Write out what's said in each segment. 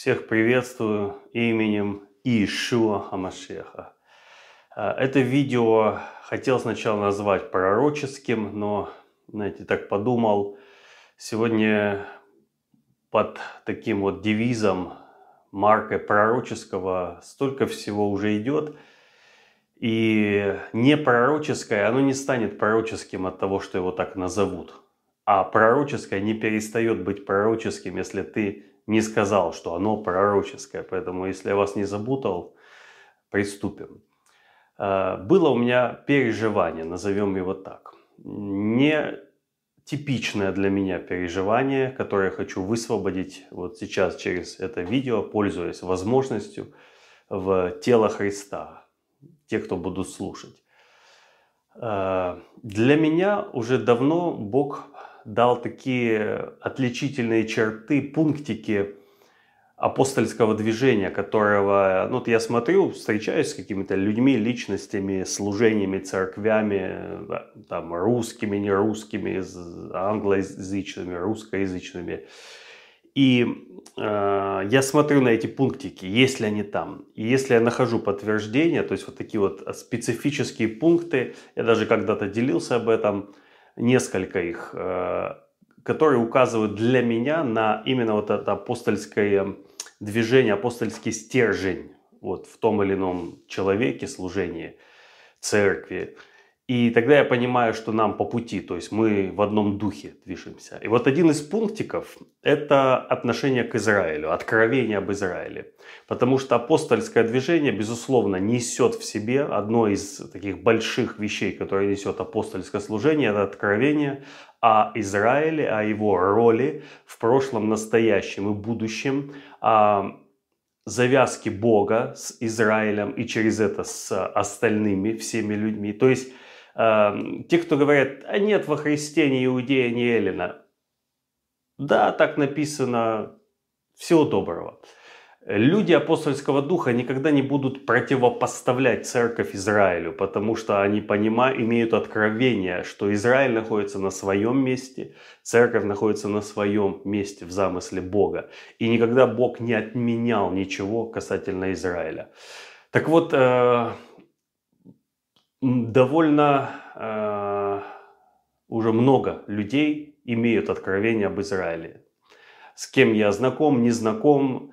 Всех приветствую именем Иешуа Хамашеха. А, это видео хотел сначала назвать пророческим, но, знаете, так подумал, сегодня под таким вот девизом, маркой пророческого столько всего уже идет, и не пророческое, оно не станет пророческим от того, что его так назовут. А пророческое не перестает быть пророческим, если ты не сказал, что оно пророческое. Поэтому, если я вас не запутал, приступим. А, было у меня переживание, назовем его так. Не типичное для меня переживание, которое я хочу высвободить вот сейчас через это видео, пользуясь возможностью в тело Христа, те, кто будут слушать. А, для меня уже давно Бог дал такие отличительные черты, пунктики апостольского движения, которого, ну, вот я смотрю, встречаюсь с какими-то людьми, личностями, служениями, церквями, там, русскими, нерусскими, англоязычными, русскоязычными. И э, я смотрю на эти пунктики, есть ли они там. И если я нахожу подтверждение, то есть вот такие вот специфические пункты, я даже когда-то делился об этом, несколько их, э, которые указывают для меня на именно вот это апостольское движение, апостольский стержень вот в том или ином человеке, служении, церкви. И тогда я понимаю, что нам по пути, то есть мы в одном духе движемся. И вот один из пунктиков – это отношение к Израилю, откровение об Израиле. Потому что апостольское движение, безусловно, несет в себе одно из таких больших вещей, которые несет апостольское служение – это откровение о Израиле, о его роли в прошлом, настоящем и будущем, о завязке Бога с Израилем и через это с остальными всеми людьми. То есть те, кто говорят, а нет во Христе ни Иудея, ни Эллина. Да, так написано. Всего доброго. Люди апостольского духа никогда не будут противопоставлять церковь Израилю, потому что они понимают, имеют откровение, что Израиль находится на своем месте, церковь находится на своем месте в замысле Бога. И никогда Бог не отменял ничего касательно Израиля. Так вот, э, довольно э, уже много людей имеют откровение об Израиле. С кем я знаком, не знаком,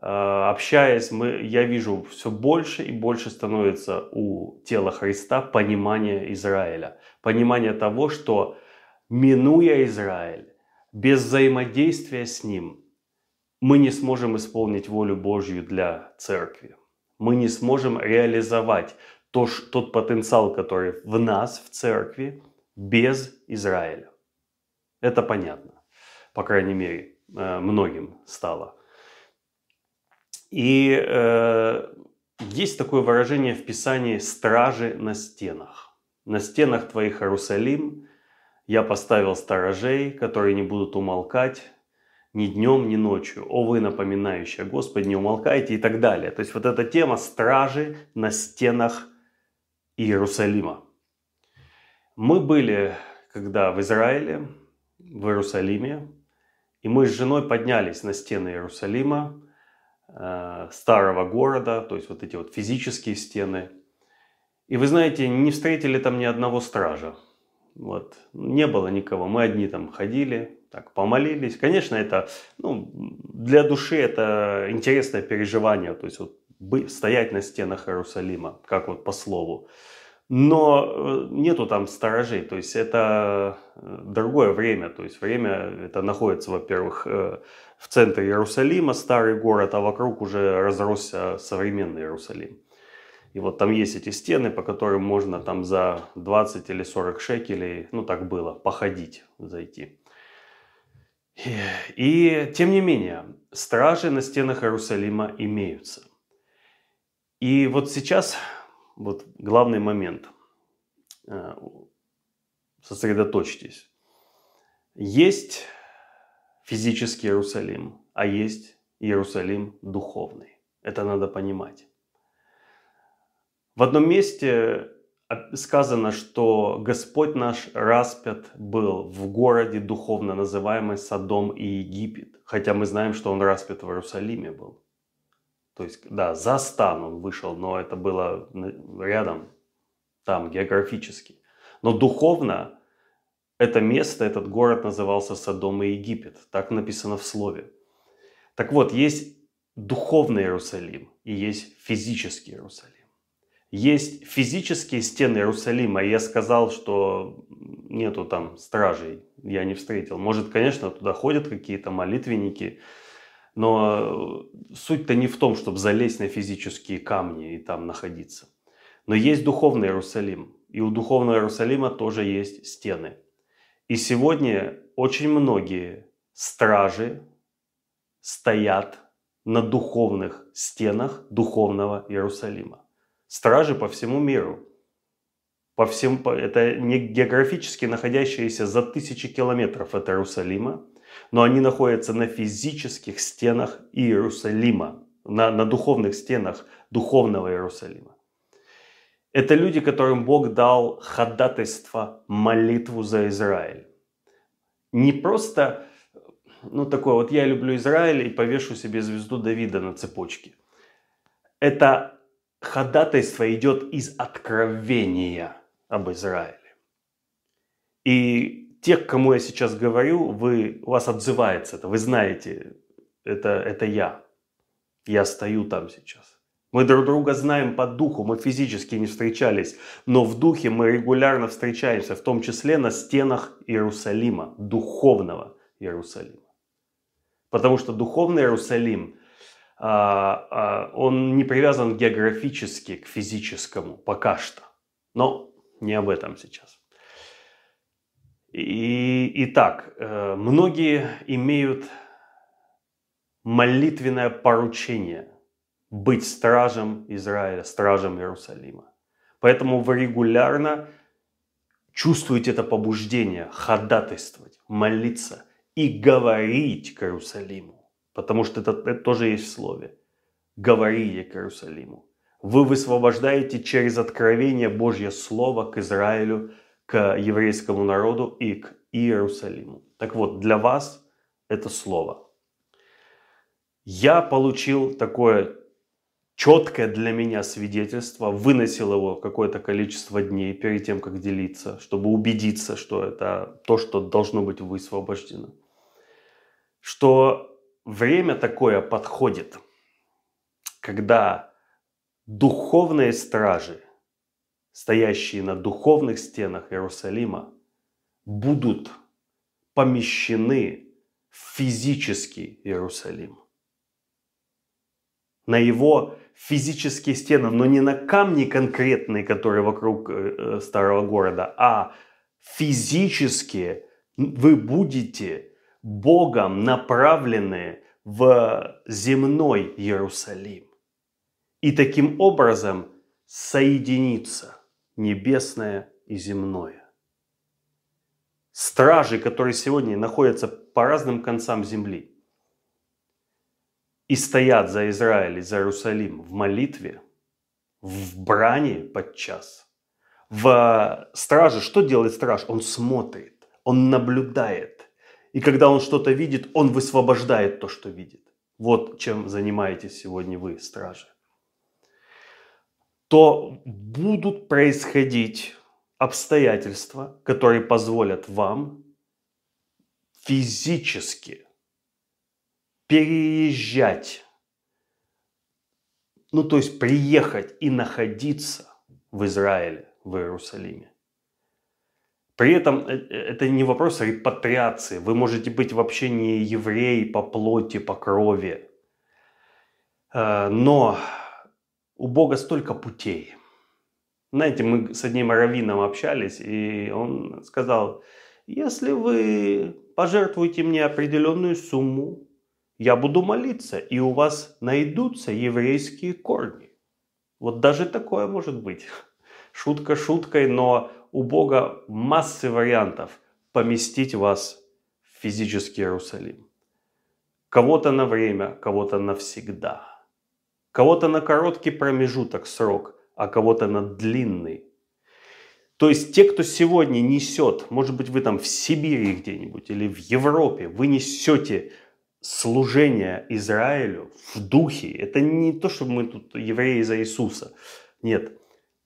э, общаясь, мы, я вижу все больше и больше становится у тела Христа понимание Израиля. Понимание того, что минуя Израиль, без взаимодействия с ним, мы не сможем исполнить волю Божью для церкви. Мы не сможем реализовать то, тот потенциал, который в нас, в церкви, без Израиля. Это понятно, по крайней мере, э, многим стало. И э, есть такое выражение в Писании «стражи на стенах». «На стенах твоих, Иерусалим, я поставил сторожей, которые не будут умолкать ни днем, ни ночью. О вы, напоминающие Господи, не умолкайте» и так далее. То есть вот эта тема «стражи на стенах Иерусалима. Мы были, когда в Израиле, в Иерусалиме, и мы с женой поднялись на стены Иерусалима, э, старого города, то есть вот эти вот физические стены. И вы знаете, не встретили там ни одного стража. Вот. Не было никого. Мы одни там ходили, так помолились. Конечно, это ну, для души это интересное переживание. То есть вот стоять на стенах Иерусалима, как вот по слову. Но э, нету там сторожей, то есть это э, другое время, то есть время это находится, во-первых, э, в центре Иерусалима, старый город, а вокруг уже разросся современный Иерусалим. И вот там есть эти стены, по которым можно там за 20 или 40 шекелей, ну так было, походить, зайти. И, и тем не менее, стражи на стенах Иерусалима имеются. И вот сейчас вот главный момент. Э, сосредоточьтесь. Есть физический Иерусалим, а есть Иерусалим духовный. Это надо понимать. В одном месте сказано, что Господь наш распят был в городе, духовно называемый Содом и Египет. Хотя мы знаем, что он распят в Иерусалиме был. То есть, да, за стан он вышел, но это было рядом, там, географически. Но духовно это место, этот город назывался Содом и Египет. Так написано в Слове. Так вот, есть духовный Иерусалим и есть физический Иерусалим. Есть физические стены Иерусалима, и я сказал, что нету там стражей, я не встретил. Может, конечно, туда ходят какие-то молитвенники, но суть-то не в том, чтобы залезть на физические камни и там находиться. Но есть духовный Иерусалим, и у духовного Иерусалима тоже есть стены. И сегодня очень многие стражи стоят на духовных стенах духовного Иерусалима. Стражи по всему миру. По всем, это не географически находящиеся за тысячи километров от Иерусалима, но они находятся на физических стенах Иерусалима, на, на духовных стенах духовного Иерусалима. Это люди, которым Бог дал ходатайство, молитву за Израиль. Не просто, ну такое вот я люблю Израиль и повешу себе звезду Давида на цепочке. Это ходатайство идет из откровения об Израиле. И тех, кому я сейчас говорю, вы, у вас отзывается это. Вы знаете, это, это я. Я стою там сейчас. Мы друг друга знаем по духу, мы физически не встречались, но в духе мы регулярно встречаемся, в том числе на стенах Иерусалима, духовного Иерусалима. Потому что духовный Иерусалим, а, а, он не привязан географически к физическому пока что. Но не об этом сейчас. И, итак, э, многие имеют молитвенное поручение быть стражем Израиля, стражем Иерусалима. Поэтому вы регулярно чувствуете это побуждение ходатайствовать, молиться и говорить к Иерусалиму. Потому что это, это тоже есть в слове. Говорите к Иерусалиму. Вы высвобождаете через откровение Божье Слово к Израилю, к еврейскому народу и к Иерусалиму. Так вот, для вас это Слово. Я получил такое четкое для меня свидетельство, выносил его какое-то количество дней перед тем, как делиться, чтобы убедиться, что это то, что должно быть высвобождено. Что время такое подходит, когда духовные стражи, стоящие на духовных стенах Иерусалима, будут помещены в физический Иерусалим. На его физические стены, но не на камни конкретные, которые вокруг э, э, старого города, а физические вы будете Богом направлены в земной Иерусалим. И таким образом соединиться небесное и земное. Стражи, которые сегодня находятся по разным концам земли – и стоят за Израиль и за Иерусалим в молитве, в брани подчас, в страже. Что делает страж? Он смотрит, он наблюдает. И когда он что-то видит, он высвобождает то, что видит. Вот чем занимаетесь сегодня вы, стражи. То будут происходить обстоятельства, которые позволят вам физически переезжать, ну то есть приехать и находиться в Израиле, в Иерусалиме. При этом э, э, это не вопрос репатриации. Вы можете быть вообще не еврей по плоти, по крови. Э, но у Бога столько путей. Знаете, мы с одним раввином общались, и он сказал, если вы пожертвуете мне определенную сумму, я буду молиться, и у вас найдутся еврейские корни. Вот даже такое может быть. Шутка шуткой, но у Бога массы вариантов поместить вас в физический Иерусалим. Кого-то на время, кого-то навсегда. Кого-то на короткий промежуток срок, а кого-то на длинный. То есть те, кто сегодня несет, может быть, вы там в Сибири где-нибудь или в Европе, вы несете служение Израилю в духе. Это не то, что мы тут евреи за Иисуса. Нет.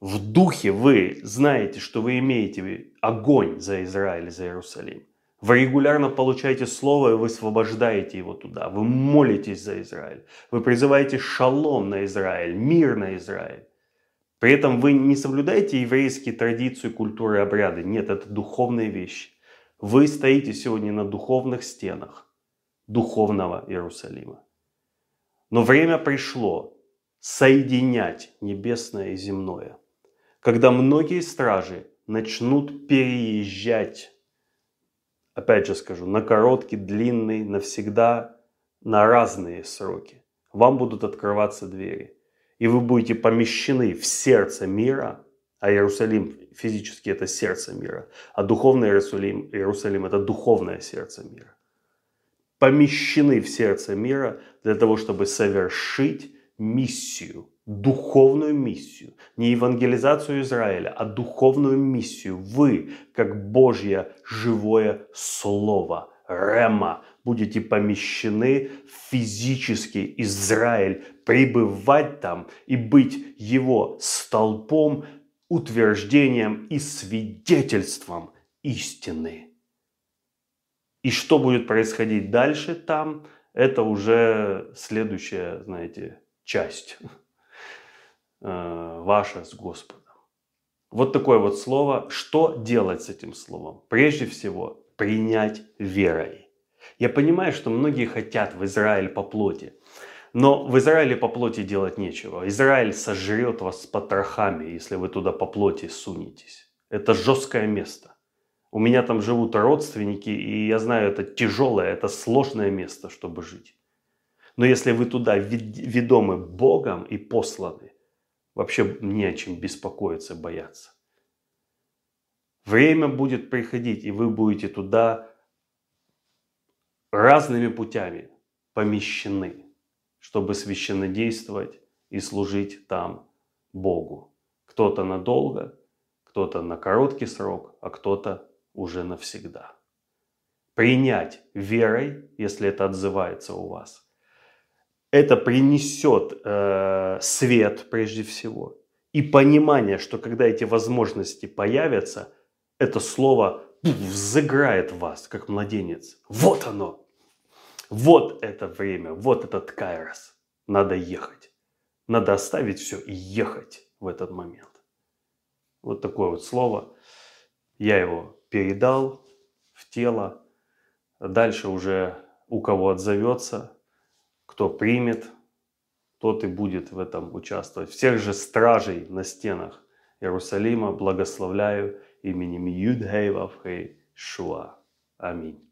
В духе вы знаете, что вы имеете огонь за Израиль, за Иерусалим. Вы регулярно получаете слово, и вы освобождаете его туда. Вы молитесь за Израиль. Вы призываете шалом на Израиль, мир на Израиль. При этом вы не соблюдаете еврейские традиции, культуры, обряды. Нет, это духовные вещи. Вы стоите сегодня на духовных стенах духовного Иерусалима. Но время пришло соединять небесное и земное. Когда многие стражи начнут переезжать, опять же скажу, на короткий, длинный, навсегда, на разные сроки, вам будут открываться двери и вы будете помещены в сердце мира, а Иерусалим физически это сердце мира, а духовный Иерусалим, Иерусалим это духовное сердце мира. Помещены в сердце мира для того, чтобы совершить миссию, духовную миссию, не евангелизацию Израиля, а духовную миссию. Вы, как Божье живое Слово, Рема, будете помещены в физический Израиль, пребывать там и быть его столпом, утверждением и свидетельством истины. И что будет происходить дальше там, это уже следующая, знаете, часть э, ваша с Господом. Вот такое вот слово. Что делать с этим словом? Прежде всего, принять верой. Я понимаю, что многие хотят в Израиль по плоти. Но в Израиле по плоти делать нечего. Израиль сожрет вас с потрохами, если вы туда по плоти сунетесь. Это жесткое место. У меня там живут родственники, и я знаю, это тяжелое, это сложное место, чтобы жить. Но если вы туда ведомы Богом и посланы, вообще не о чем беспокоиться, бояться. Время будет приходить, и вы будете туда разными путями помещены чтобы священнодействовать и служить там Богу. Кто-то надолго, кто-то на короткий срок, а кто-то уже навсегда. Принять верой, если это отзывается у вас, это принесет э, свет прежде всего и понимание, что когда эти возможности появятся, это слово взыграет вас, как младенец. Вот оно, вот это время, вот этот кайрос. Надо ехать. Надо оставить все и ехать в этот момент. Вот такое вот слово. Я его передал в тело. Дальше уже у кого отзовется, кто примет, тот и будет в этом участвовать. Всех же стражей на стенах Иерусалима благословляю именем Юдхейвавхей Шуа. Аминь.